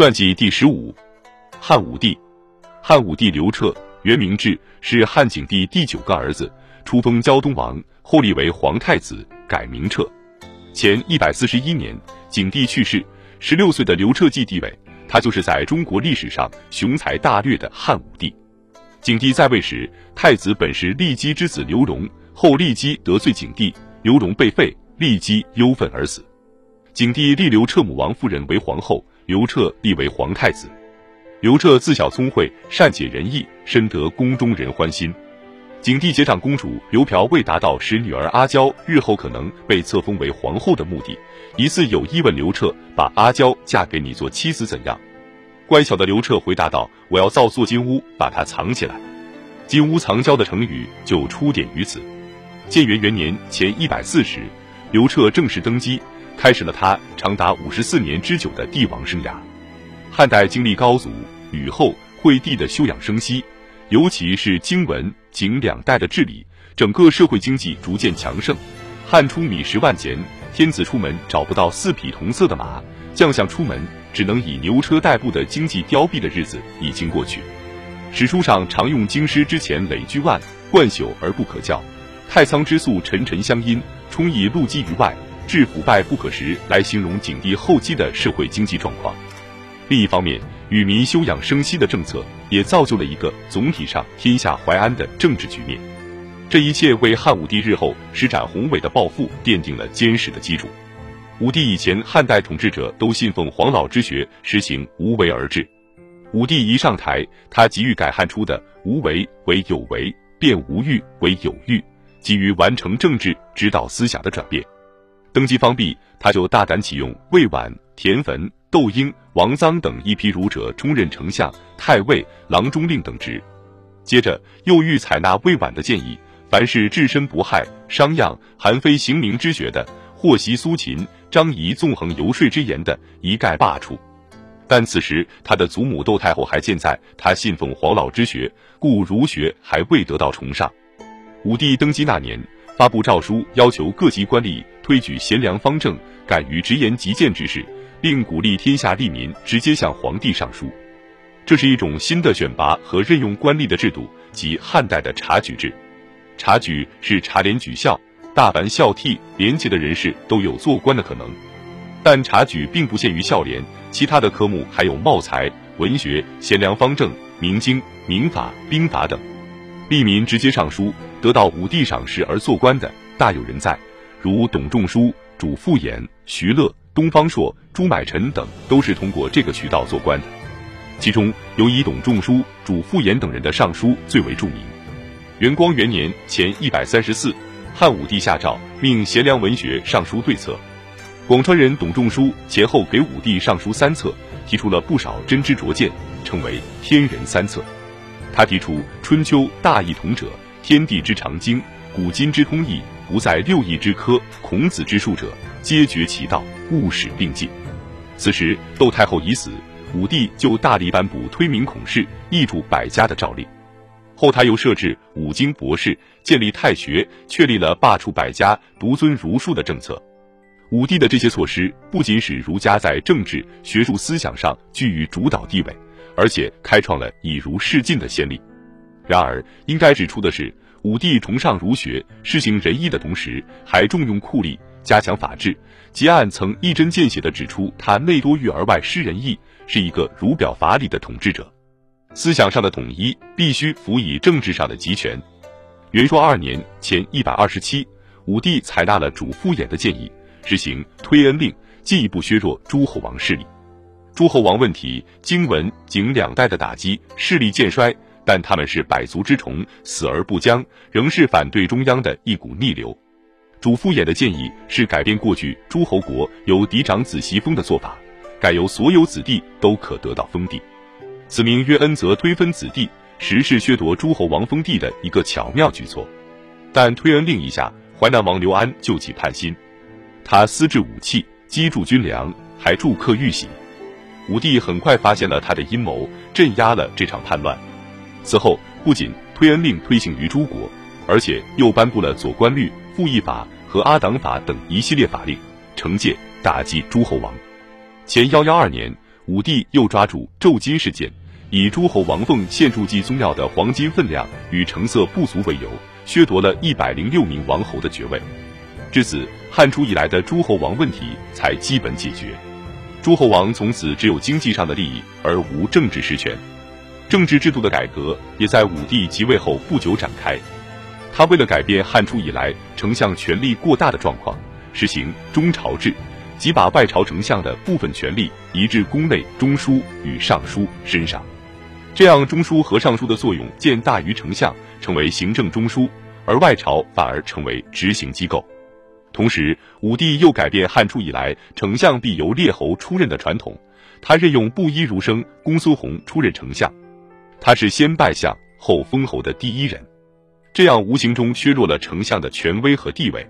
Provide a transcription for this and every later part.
传记第十五，汉武帝。汉武帝刘彻，原名智，是汉景帝第九个儿子，初封胶东王，后立为皇太子，改名彻。前一百四十一年，景帝去世，十六岁的刘彻继帝位，他就是在中国历史上雄才大略的汉武帝。景帝在位时，太子本是骊姬之子刘荣，后骊姬得罪景帝，刘荣被废，骊姬忧愤而死。景帝立刘彻母王夫人为皇后，刘彻立为皇太子。刘彻自小聪慧，善解人意，深得宫中人欢心。景帝结长公主刘嫖为达到使女儿阿娇日后可能被册封为皇后的目的，一次有意问刘彻：“把阿娇嫁给你做妻子怎样？”乖巧的刘彻回答道：“我要造座金屋，把她藏起来。”金屋藏娇的成语就出典于此。建元元年前一百四十，刘彻正式登基。开始了他长达五十四年之久的帝王生涯。汉代经历高祖、吕后、惠帝的休养生息，尤其是经文、景两代的治理，整个社会经济逐渐强盛。汉初米十万钱，天子出门找不到四匹同色的马，将相出门只能以牛车代步的经济凋敝的日子已经过去。史书上常用京师之前累居万，贯朽而不可教；太仓之粟沉沉相因，充溢露积于外。治腐败不可食来形容景帝后期的社会经济状况。另一方面，与民休养生息的政策也造就了一个总体上天下淮安的政治局面。这一切为汉武帝日后施展宏伟的抱负奠定了坚实的基础。武帝以前，汉代统治者都信奉黄老之学，实行无为而治。武帝一上台，他急于改汉初的无为为有为，变无欲为有欲，急于完成政治指导思想的转变。登基方毕，他就大胆启用魏婉、田汾、窦婴、王臧等一批儒者充任丞相、太尉、郎中令等职。接着又欲采纳魏婉的建议，凡是置身不害、商鞅、韩非行名之学的，或袭苏秦、张仪纵横游说之言的，一概罢黜。但此时他的祖母窦太后还健在，他信奉黄老之学，故儒学还未得到崇尚。武帝登基那年。发布诏书，要求各级官吏推举贤良方正、敢于直言极谏之士，并鼓励天下吏民直接向皇帝上书。这是一种新的选拔和任用官吏的制度，即汉代的察举制。察举是察廉举孝，大凡孝悌廉洁的人士都有做官的可能。但察举并不限于孝廉，其他的科目还有茂才、文学、贤良方正、明经、民法、兵法等。吏民直接上书。得到武帝赏识而做官的大有人在，如董仲舒、主父偃、徐乐、东方朔、朱买臣等，都是通过这个渠道做官的。其中尤以董仲舒、主父偃等人的上书最为著名。元光元年前一百三十四，汉武帝下诏命贤良文学上书对策。广川人董仲舒前后给武帝上书三册，提出了不少真知灼见，称为“天人三策”。他提出春秋大一统者。天地之常经，古今之通义，不在六艺之科，孔子之术者，皆绝其道，勿使并进。此时窦太后已死，武帝就大力颁布推明孔氏、易主百家的诏令。后他又设置五经博士，建立太学，确立了罢黜百家、独尊儒术的政策。武帝的这些措施，不仅使儒家在政治、学术思想上居于主导地位，而且开创了以儒释禁的先例。然而，应该指出的是，武帝崇尚儒学、施行仁义的同时，还重用酷吏、加强法治。结案曾一针见血地指出，他内多欲而外施仁义，是一个儒表法理的统治者。思想上的统一必须辅以政治上的集权。元朔二年前一百二十七，武帝采纳了主父偃的建议，实行推恩令，进一步削弱诸侯王势力。诸侯王问题，经文景两代的打击，势力渐衰。但他们是百足之虫，死而不僵，仍是反对中央的一股逆流。主父偃的建议是改变过去诸侯国由嫡长子袭封的做法，改由所有子弟都可得到封地。此名曰恩泽推分子弟，实是削夺诸侯王封地的一个巧妙举措。但推恩令一下，淮南王刘安就起叛心，他私制武器，积驻军粮，还助客玉玺。武帝很快发现了他的阴谋，镇压了这场叛乱。此后，不仅推恩令推行于诸国，而且又颁布了左官律、复议法和阿党法等一系列法令，惩戒打击诸侯王。前幺幺二年，武帝又抓住胄金事件，以诸侯王奉献铸祭宗庙的黄金分量与成色不足为由，削夺了一百零六名王侯的爵位。至此，汉初以来的诸侯王问题才基本解决。诸侯王从此只有经济上的利益，而无政治实权。政治制度的改革也在武帝即位后不久展开。他为了改变汉初以来丞相权力过大的状况，实行中朝制，即把外朝丞相的部分权力移至宫内中书与尚书身上。这样，中书和尚书的作用渐大于丞相，成为行政中枢，而外朝反而成为执行机构。同时，武帝又改变汉初以来丞相必由列侯出任的传统，他任用布衣儒生公孙弘出任丞相，他是先拜相后封侯的第一人，这样无形中削弱了丞相的权威和地位。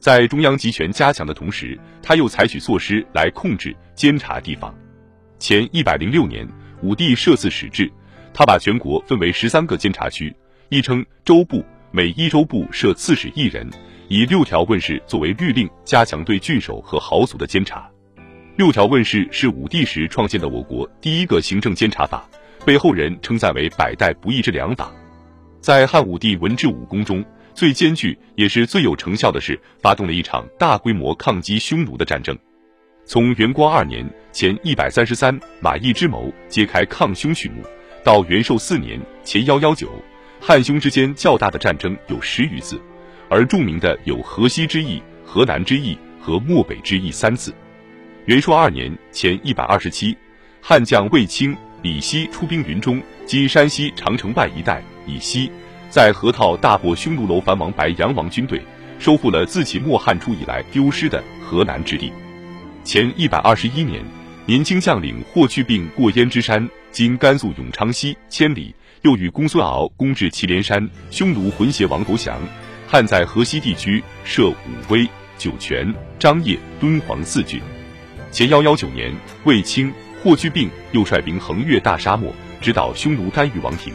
在中央集权加强的同时，他又采取措施来控制监察地方。前一百零六年，武帝设四史制，他把全国分为十三个监察区，亦称州部，每一州部设刺史一人。以六条问事作为律令，加强对郡守和豪族的监察。六条问事是武帝时创建的我国第一个行政监察法，被后人称赞为百代不易之良法。在汉武帝文治武功中，最艰巨也是最有成效的是发动了一场大规模抗击匈奴的战争。从元光二年（前一百三十三）马邑之谋揭开抗匈序幕，到元寿四年（前幺幺九），汉匈之间较大的战争有十余次。而著名的有河西之役、河南之役和漠北之役三次。元朔二年（前一百二十七），汉将卫青、李希出兵云中（今山西长城外一带）以西，在河套大破匈奴楼烦王白杨王军队，收复了自秦末汉初以来丢失的河南之地。前一百二十一年，年轻将领霍去病过燕之山（今甘肃永昌西千里），又与公孙敖攻至祁连山，匈奴浑邪王投降。汉在河西地区设武威、酒泉、张掖、敦煌四郡。前幺幺九年，卫青、霍去病又率兵横越大沙漠，直捣匈奴单于王庭。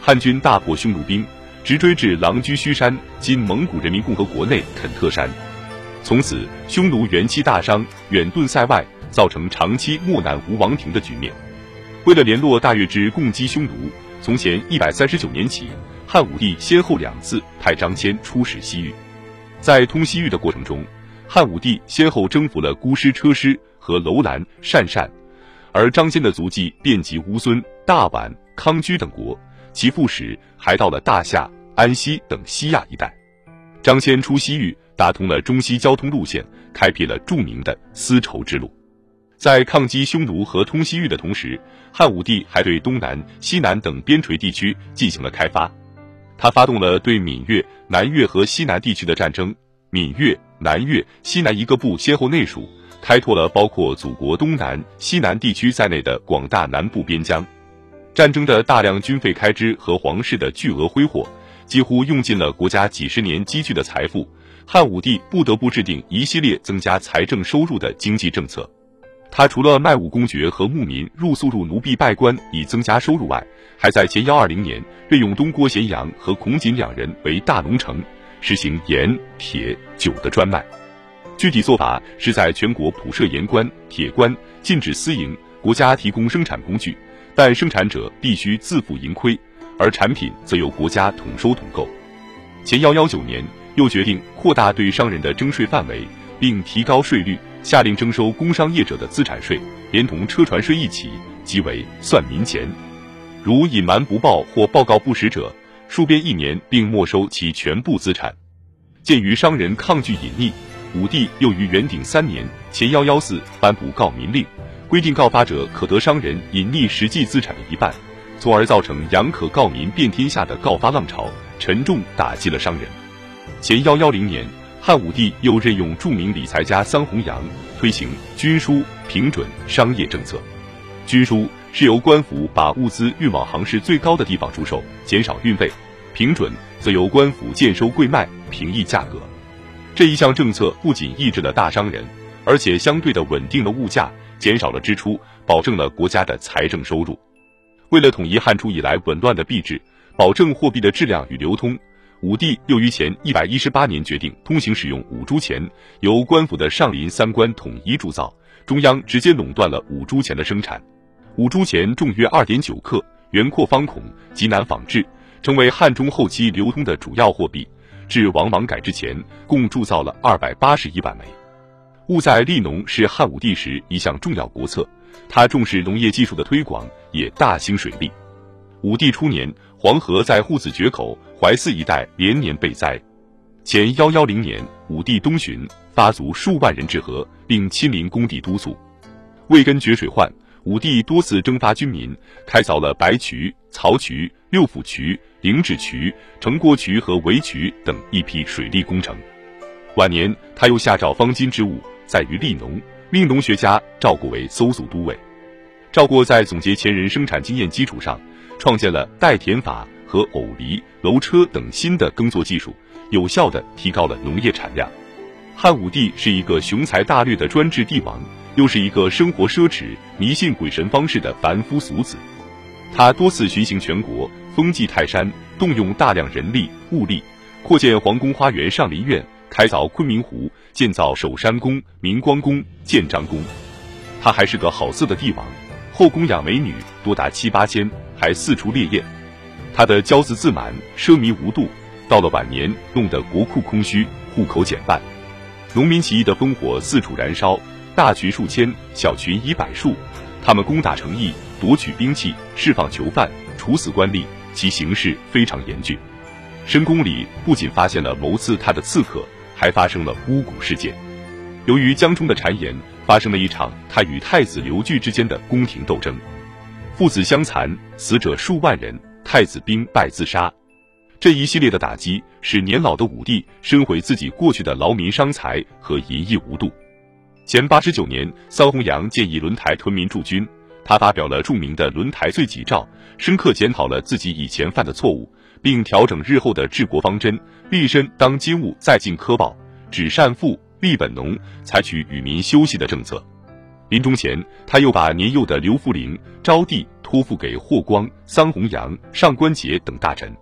汉军大破匈奴兵，直追至狼居胥山（今蒙古人民共和国内肯特山）。从此，匈奴元气大伤，远遁塞外，造成长期漠南无王庭的局面。为了联络大月支攻击匈奴，从前一百三十九年起。汉武帝先后两次派张骞出使西域，在通西域的过程中，汉武帝先后征服了姑师、车师和楼兰、鄯善，而张骞的足迹遍及乌孙、大宛、康居等国，其副使还到了大夏、安西等西亚一带。张骞出西域，打通了中西交通路线，开辟了著名的丝绸之路。在抗击匈奴和通西域的同时，汉武帝还对东南、西南等边陲地区进行了开发。他发动了对闽越、南越和西南地区的战争，闽越、南越、西南一个部先后内属，开拓了包括祖国东南、西南地区在内的广大南部边疆。战争的大量军费开支和皇室的巨额挥霍，几乎用尽了国家几十年积聚的财富。汉武帝不得不制定一系列增加财政收入的经济政策。他除了卖武公爵和牧民入宿入奴婢拜官以增加收入外，还在前幺二零年任用东郭咸阳和孔景两人为大农城，实行盐、铁、酒的专卖。具体做法是在全国普设盐官、铁官，禁止私营，国家提供生产工具，但生产者必须自负盈亏，而产品则由国家统收统购。前幺幺九年又决定扩大对商人的征税范围，并提高税率。下令征收工商业者的资产税，连同车船税一起，即为算民钱。如隐瞒不报或报告不实者，戍边一年，并没收其全部资产。鉴于商人抗拒隐匿，武帝又于元鼎三年（前幺幺四）颁布告民令，规定告发者可得商人隐匿实际资产的一半，从而造成阳可告民遍天下的告发浪潮，沉重打击了商人。前幺幺零年。汉武帝又任用著名理财家桑弘羊，推行军书平准商业政策。军书是由官府把物资运往行市最高的地方出售，减少运费；平准则由官府贱收贵卖，平抑价格。这一项政策不仅抑制了大商人，而且相对的稳定了物价，减少了支出，保证了国家的财政收入。为了统一汉初以来紊乱的币制，保证货币的质量与流通。武帝又于前一百一十八年决定通行使用五铢钱，由官府的上林三官统一铸造，中央直接垄断了五铢钱的生产。五铢钱重约二点九克，圆阔方孔，极难仿制，成为汉中后期流通的主要货币。至王莽改制前，共铸造了二百八十一万枚。务在利农是汉武帝时一项重要国策，他重视农业技术的推广，也大兴水利。武帝初年，黄河在户子决口、淮泗一带连年被灾。前幺幺零年，武帝东巡，发卒数万人至河，并亲临工地督促。为根绝水患，武帝多次征发军民，开凿了白渠、曹渠、六府渠、灵趾渠、城郭渠和围渠等一批水利工程。晚年，他又下诏方巾之务在于利农，命农学家赵过为搜索都尉。赵过在总结前人生产经验基础上，创建了代田法和偶犁、楼车等新的耕作技术，有效地提高了农业产量。汉武帝是一个雄才大略的专制帝王，又是一个生活奢侈、迷信鬼神方式的凡夫俗子。他多次巡行全国，封祭泰山，动用大量人力物力，扩建皇宫花园、上林苑。开凿昆明湖，建造守山宫、明光宫、建章宫。他还是个好色的帝王，后宫养美女多达七八千，还四处猎艳。他的骄恣自满、奢靡无度，到了晚年，弄得国库空虚，户口减半。农民起义的烽火四处燃烧，大群数千，小群以百数。他们攻打城邑，夺取兵器，释放囚犯，处死官吏，其形势非常严峻。深宫里不仅发现了谋刺他的刺客。还发生了巫蛊事件。由于江充的谗言，发生了一场他与太子刘据之间的宫廷斗争，父子相残，死者数万人，太子兵败自杀。这一系列的打击，使年老的武帝深悔自己过去的劳民伤财和淫逸无度。前八十九年，桑弘羊建议轮台屯民驻军，他发表了著名的《轮台罪己诏》，深刻检讨了自己以前犯的错误。并调整日后的治国方针，立身当今务在进科报，只善富，立本农，采取与民休息的政策。临终前，他又把年幼的刘弗陵、昭帝托付给霍光、桑弘羊、上官桀等大臣。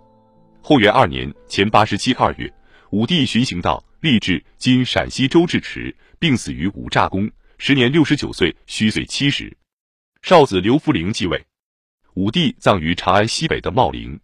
后元二年（前八十七）二月，武帝巡行到立至今陕西周至池，病死于五乍宫，时年六十九岁，虚岁七十。少子刘弗陵继位，武帝葬于长安西北的茂陵。